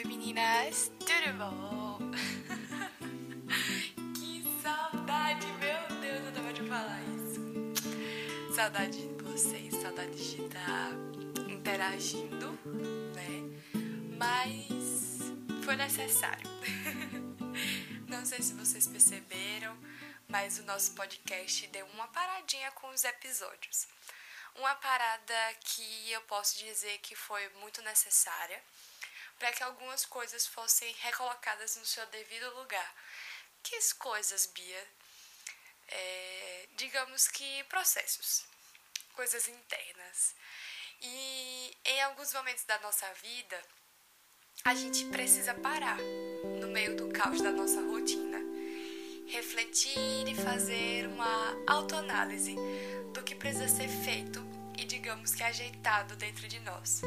Oi meninas, tudo bom? que saudade, meu Deus, eu tava de falar isso. Saudade de vocês, saudade de estar interagindo, né? Mas foi necessário. Não sei se vocês perceberam, mas o nosso podcast deu uma paradinha com os episódios. Uma parada que eu posso dizer que foi muito necessária para que algumas coisas fossem recolocadas no seu devido lugar. Que coisas, Bia? É, digamos que processos, coisas internas. E em alguns momentos da nossa vida, a gente precisa parar no meio do caos da nossa rotina, refletir e fazer uma autoanálise do que precisa ser feito e, digamos que, ajeitado dentro de nós.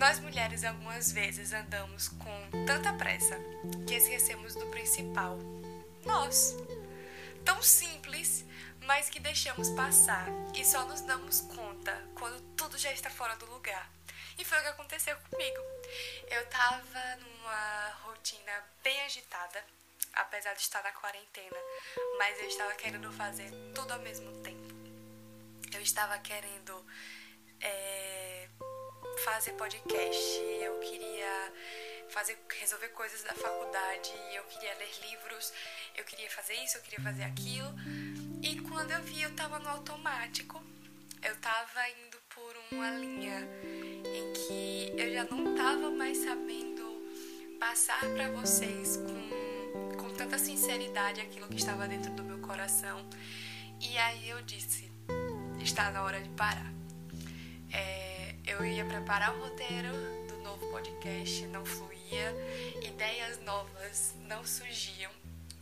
Nós mulheres algumas vezes andamos com tanta pressa que esquecemos do principal. Nós. Tão simples, mas que deixamos passar e só nos damos conta quando tudo já está fora do lugar. E foi o que aconteceu comigo. Eu tava numa rotina bem agitada, apesar de estar na quarentena, mas eu estava querendo fazer tudo ao mesmo tempo. Eu estava querendo fazer podcast, eu queria fazer resolver coisas da faculdade, eu queria ler livros, eu queria fazer isso, eu queria fazer aquilo. E quando eu vi, eu tava no automático. Eu tava indo por uma linha em que eu já não tava mais sabendo passar para vocês com, com tanta sinceridade aquilo que estava dentro do meu coração. E aí eu disse: está na hora de parar. É, eu ia preparar o roteiro do novo podcast, não fluía, ideias novas não surgiam,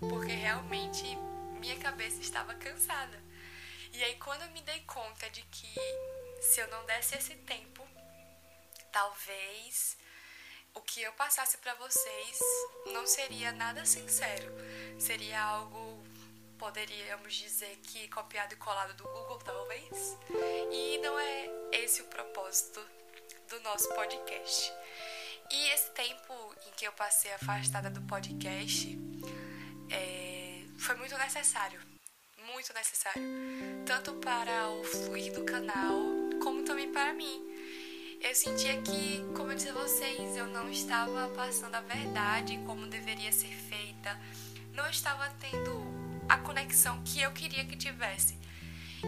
porque realmente minha cabeça estava cansada. E aí, quando eu me dei conta de que se eu não desse esse tempo, talvez o que eu passasse para vocês não seria nada sincero, seria algo poderíamos dizer que copiado e colado do Google, talvez. E não é esse o propósito do nosso podcast. E esse tempo em que eu passei afastada do podcast é, foi muito necessário. Muito necessário. Tanto para o fluir do canal, como também para mim. Eu sentia que, como eu disse a vocês, eu não estava passando a verdade como deveria ser feita. Não estava tendo a conexão que eu queria que tivesse.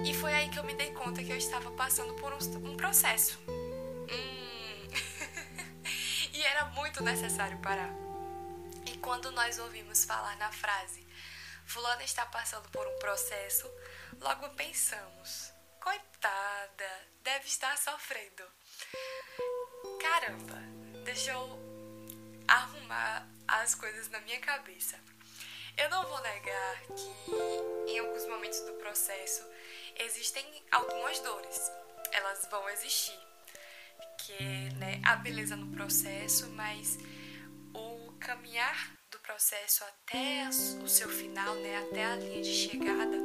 E foi aí que eu me dei conta que eu estava passando por um, um processo. Hum. e era muito necessário parar. E quando nós ouvimos falar na frase, Fulana está passando por um processo, logo pensamos, coitada, deve estar sofrendo. Caramba, deixa eu arrumar as coisas na minha cabeça. Eu não vou negar que em alguns momentos do processo existem algumas dores. Elas vão existir. Que né, a beleza no processo, mas o caminhar do processo até o seu final, né, até a linha de chegada,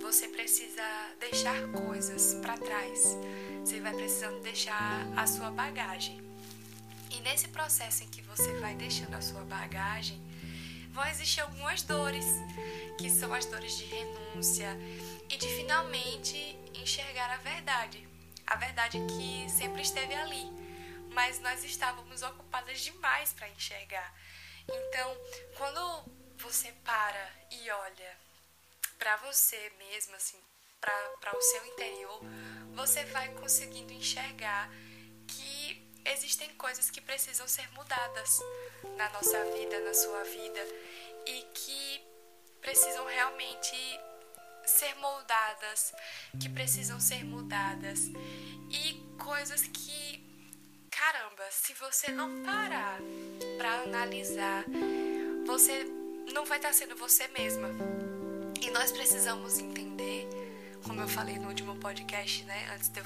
você precisa deixar coisas para trás. Você vai precisando deixar a sua bagagem. E nesse processo em que você vai deixando a sua bagagem, vão existir algumas dores, que são as dores de renúncia e de finalmente enxergar a verdade. A verdade que sempre esteve ali, mas nós estávamos ocupadas demais para enxergar. Então, quando você para e olha para você mesmo, assim, para o seu interior, você vai conseguindo enxergar existem coisas que precisam ser mudadas na nossa vida, na sua vida e que precisam realmente ser moldadas, que precisam ser mudadas e coisas que caramba, se você não parar para analisar, você não vai estar sendo você mesma. E nós precisamos entender, como eu falei no último podcast, né, antes de eu,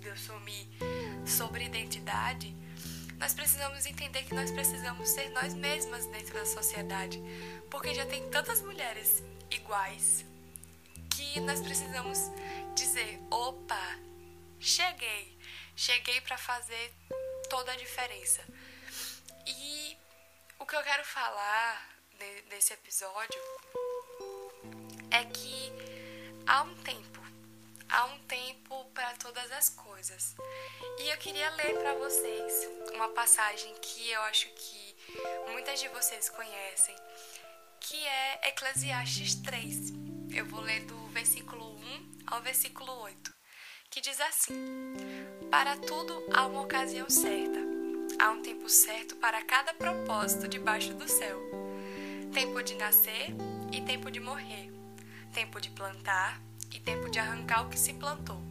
de eu sumir, sobre identidade, nós precisamos entender que nós precisamos ser nós mesmas dentro da sociedade, porque já tem tantas mulheres iguais que nós precisamos dizer: opa, cheguei, cheguei para fazer toda a diferença. O que eu quero falar nesse episódio é que há um tempo, há um tempo para todas as coisas. E eu queria ler para vocês uma passagem que eu acho que muitas de vocês conhecem, que é Eclesiastes 3. Eu vou ler do versículo 1 ao versículo 8, que diz assim: Para tudo há uma ocasião certa, há um tempo certo para cada propósito debaixo do céu. Tempo de nascer e tempo de morrer, tempo de plantar e tempo de arrancar o que se plantou,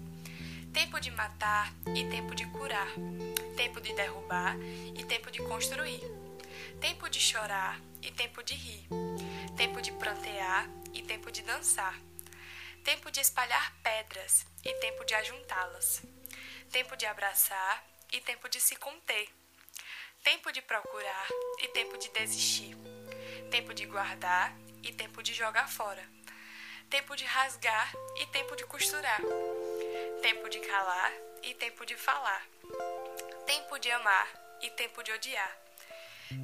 tempo de matar e tempo de curar, tempo de derrubar e tempo de construir, tempo de chorar e tempo de rir, tempo de prantear e tempo de dançar, tempo de espalhar pedras e tempo de ajuntá-las, tempo de abraçar e tempo de se conter, tempo de procurar e tempo de desistir, tempo de guardar e tempo de jogar fora, tempo de rasgar e tempo de costurar, tempo de calar e tempo de falar, tempo de amar e tempo de odiar,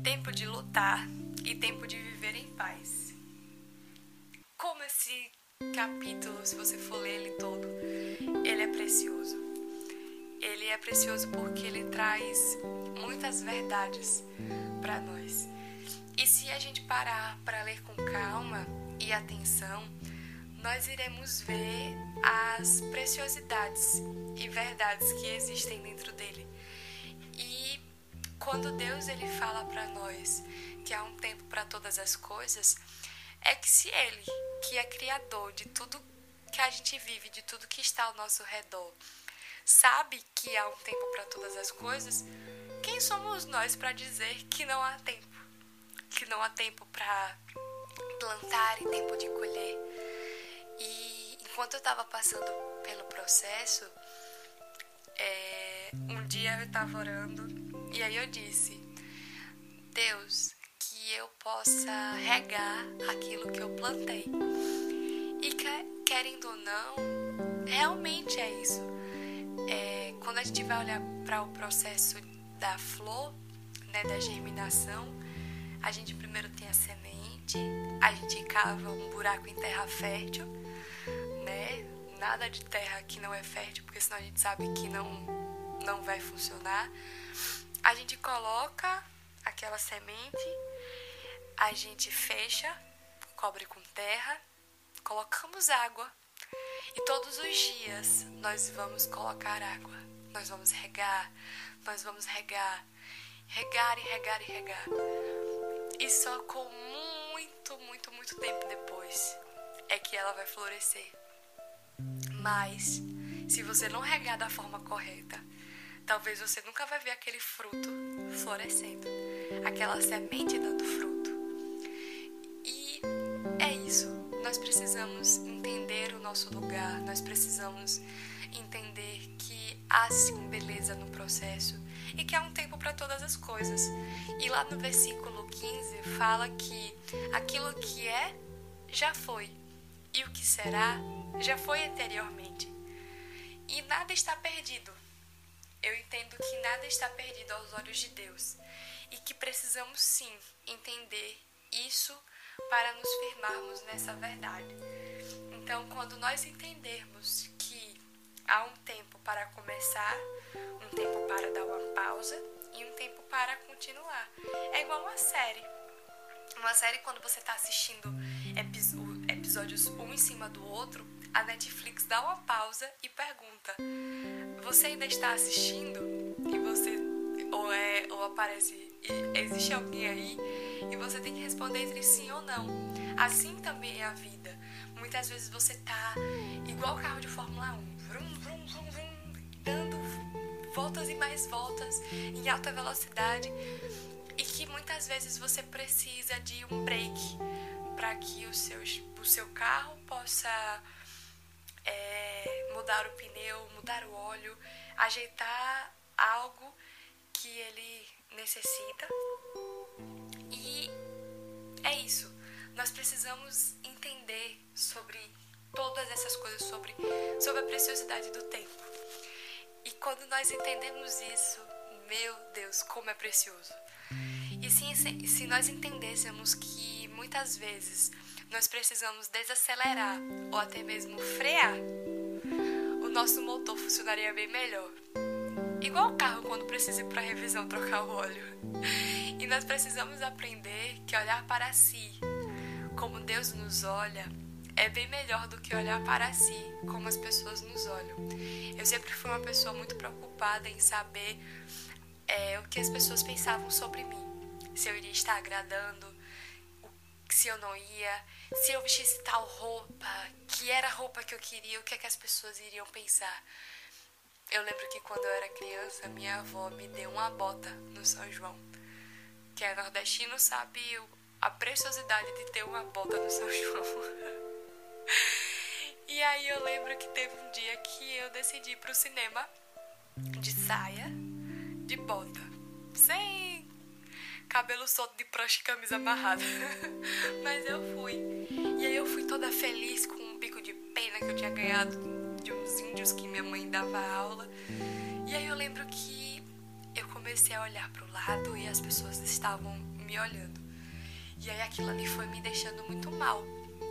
tempo de lutar e tempo de viver em paz. Como esse capítulo, se você for ler ele todo, ele é precioso. Ele é precioso porque ele traz muitas verdades para nós. E se a gente parar para ler com calma e atenção, nós iremos ver as preciosidades e verdades que existem dentro dele. E quando Deus ele fala para nós que há um tempo para todas as coisas, é que se Ele, que é criador de tudo que a gente vive, de tudo que está ao nosso redor, sabe que há um tempo para todas as coisas, quem somos nós para dizer que não há tempo? Que não há tempo para plantar e tempo de colher? Enquanto eu estava passando pelo processo, é, um dia eu estava orando e aí eu disse: Deus, que eu possa regar aquilo que eu plantei. E querendo ou não, realmente é isso. É, quando a gente vai olhar para o processo da flor, né, da germinação, a gente primeiro tem a semente, a gente cava um buraco em terra fértil? Nada de terra que não é fértil, porque senão a gente sabe que não, não vai funcionar. A gente coloca aquela semente, a gente fecha, cobre com terra, colocamos água e todos os dias nós vamos colocar água, nós vamos regar, nós vamos regar, regar e regar e regar. E só com muito, muito, muito tempo depois é que ela vai florescer. Mas se você não regar da forma correta, talvez você nunca vai ver aquele fruto florescendo, aquela semente dando fruto. E é isso. Nós precisamos entender o nosso lugar, nós precisamos entender que há sim beleza no processo e que há um tempo para todas as coisas. E lá no versículo 15 fala que aquilo que é já foi e o que será já foi anteriormente. E nada está perdido eu entendo que nada está perdido aos olhos de Deus e que precisamos sim entender isso para nos firmarmos nessa verdade. Então, quando nós entendermos que há um tempo para começar, um tempo para dar uma pausa e um tempo para continuar, é igual uma série. Uma série, quando você está assistindo episódios um em cima do outro, a Netflix dá uma pausa e pergunta: Você ainda está assistindo? E você ou é ou aparece existe alguém aí e você tem que responder entre sim ou não. Assim também é a vida. Muitas vezes você tá igual o carro de Fórmula 1, vrum, vrum, vrum, vrum, dando voltas e mais voltas em alta velocidade e que muitas vezes você precisa de um break para que o seu, o seu carro possa é, mudar o pneu, mudar o óleo, ajeitar algo que ele necessita. E é isso. Nós precisamos entender sobre todas essas coisas, sobre, sobre a preciosidade do tempo. E quando nós entendemos isso, meu Deus, como é precioso. E se, se nós entendêssemos que muitas vezes nós precisamos desacelerar ou até mesmo frear, o nosso motor funcionaria bem melhor. Igual o carro quando precisa ir para revisão trocar o óleo. E nós precisamos aprender que olhar para si, como Deus nos olha, é bem melhor do que olhar para si, como as pessoas nos olham. Eu sempre fui uma pessoa muito preocupada em saber é, o que as pessoas pensavam sobre mim. Se eu iria estar agradando, se eu não ia, se eu vestisse tal roupa, que era a roupa que eu queria, o que, é que as pessoas iriam pensar. Eu lembro que quando eu era criança, minha avó me deu uma bota no São João. Quem é nordestino sabe a preciosidade de ter uma bota no São João. e aí eu lembro que teve um dia que eu decidi ir pro cinema de saia, de bota, sem cabelo solto de prancha e camisa amarrada. Mas eu fui. E aí eu fui toda feliz com um bico de pena que eu tinha ganhado de uns índios que minha mãe dava aula. E aí eu lembro que eu comecei a olhar para o lado e as pessoas estavam me olhando. E aí aquilo ali foi me deixando muito mal.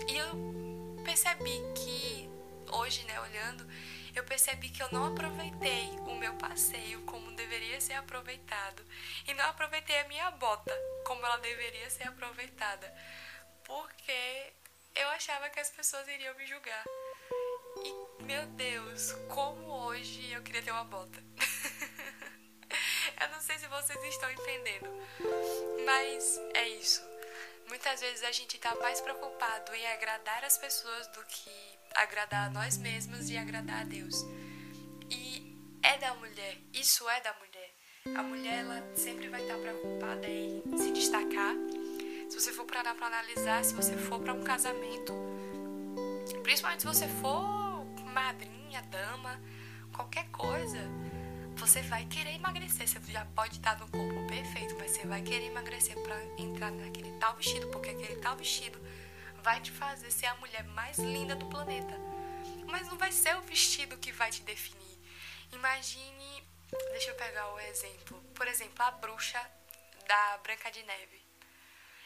E eu percebi que hoje, né, olhando, eu percebi que eu não aproveitei o meu passeio como deveria aproveitado e não aproveitei a minha bota como ela deveria ser aproveitada, porque eu achava que as pessoas iriam me julgar. E, meu Deus, como hoje eu queria ter uma bota. eu não sei se vocês estão entendendo, mas é isso. Muitas vezes a gente está mais preocupado em agradar as pessoas do que agradar a nós mesmos e agradar a Deus. E é da mulher, isso é da mulher. A mulher ela sempre vai estar preocupada em se destacar. Se você for para analisar, se você for para um casamento, principalmente se você for madrinha, dama, qualquer coisa, você vai querer emagrecer. Você já pode estar no corpo perfeito, mas você vai querer emagrecer para entrar naquele tal vestido, porque aquele tal vestido vai te fazer ser a mulher mais linda do planeta. Mas não vai ser o vestido que vai te definir. Imagine, deixa eu pegar o exemplo. Por exemplo, a bruxa da Branca de Neve.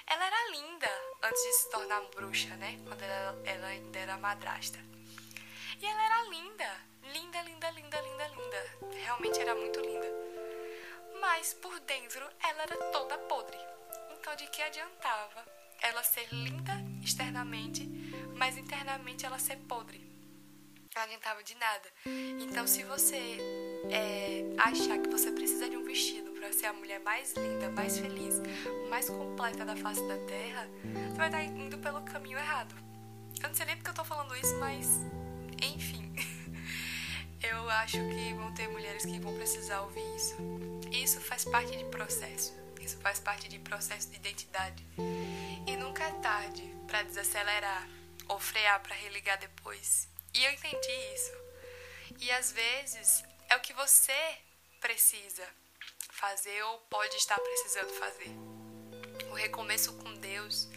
Ela era linda antes de se tornar bruxa, né? Quando ela, ela ainda era madrasta. E ela era linda. Linda, linda, linda, linda, linda. Realmente era muito linda. Mas por dentro ela era toda podre. Então de que adiantava ela ser linda externamente, mas internamente ela ser podre? Não adiantava de nada. Então se você é, achar que você precisa de um vestido para ser a mulher mais linda, mais feliz, mais completa da face da terra, você vai estar indo pelo caminho errado. Eu não sei nem porque eu tô falando isso, mas enfim, eu acho que vão ter mulheres que vão precisar ouvir isso. Isso faz parte de processo. Isso faz parte de processo de identidade. E nunca é tarde para desacelerar ou frear para religar depois. E eu entendi isso. E às vezes é o que você precisa fazer ou pode estar precisando fazer. O recomeço com Deus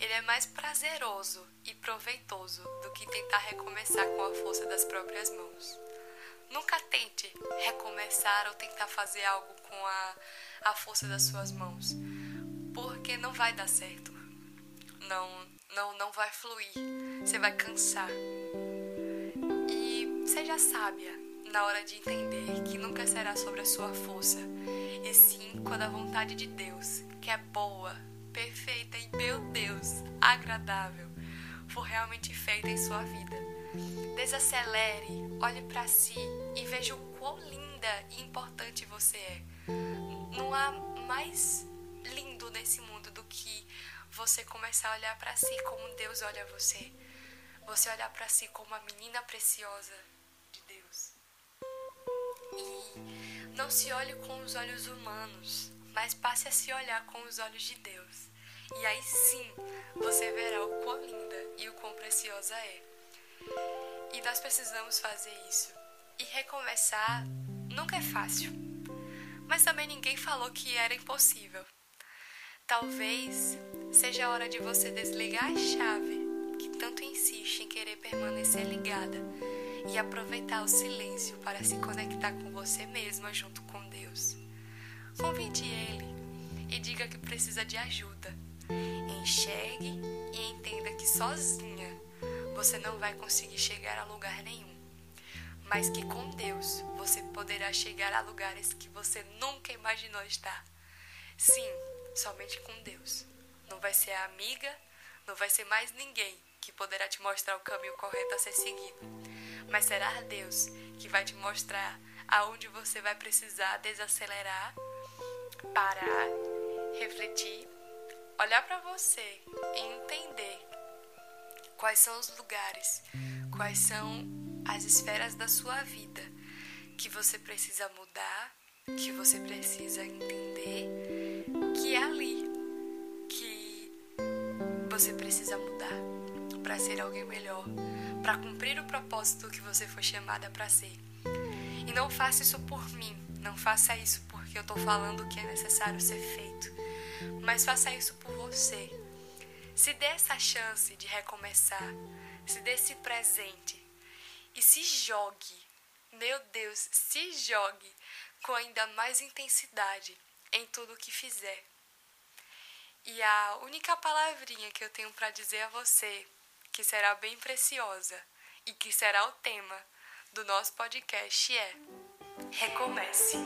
ele é mais prazeroso e proveitoso do que tentar recomeçar com a força das próprias mãos. Nunca tente recomeçar ou tentar fazer algo com a, a força das suas mãos, porque não vai dar certo. Não, não, não vai fluir. Você vai cansar. E seja sábia na hora de entender que nunca será sobre a sua força, e sim quando a vontade de Deus, que é boa, perfeita e, meu Deus, agradável for realmente feita em sua vida. Desacelere, olhe para si e veja o quão linda e importante você é. Não há mais lindo nesse mundo do que você começar a olhar para si como Deus olha você. Você olhar para si como a menina preciosa não se olhe com os olhos humanos, mas passe a se olhar com os olhos de Deus. E aí sim você verá o quão linda e o quão preciosa é. E nós precisamos fazer isso. E recomeçar nunca é fácil. Mas também ninguém falou que era impossível. Talvez seja a hora de você desligar a chave que tanto insiste em querer permanecer ligada e aproveitar o silêncio para se conectar com você mesma junto com Deus. Convide Ele e diga que precisa de ajuda. Enxergue e entenda que sozinha você não vai conseguir chegar a lugar nenhum, mas que com Deus você poderá chegar a lugares que você nunca imaginou estar. Sim, somente com Deus. Não vai ser a amiga, não vai ser mais ninguém que poderá te mostrar o caminho correto a ser seguido, mas será Deus que vai te mostrar aonde você vai precisar desacelerar, parar, refletir, olhar para você e entender quais são os lugares, quais são as esferas da sua vida que você precisa mudar, que você precisa entender que é ali que você precisa mudar para ser alguém melhor, para cumprir o propósito que você foi chamada para ser. E não faça isso por mim, não faça isso porque eu estou falando que é necessário ser feito, mas faça isso por você. Se dê essa chance de recomeçar, se dê esse presente e se jogue, meu Deus, se jogue com ainda mais intensidade em tudo o que fizer. E a única palavrinha que eu tenho para dizer a você, que será bem preciosa e que será o tema do nosso podcast é Recomece.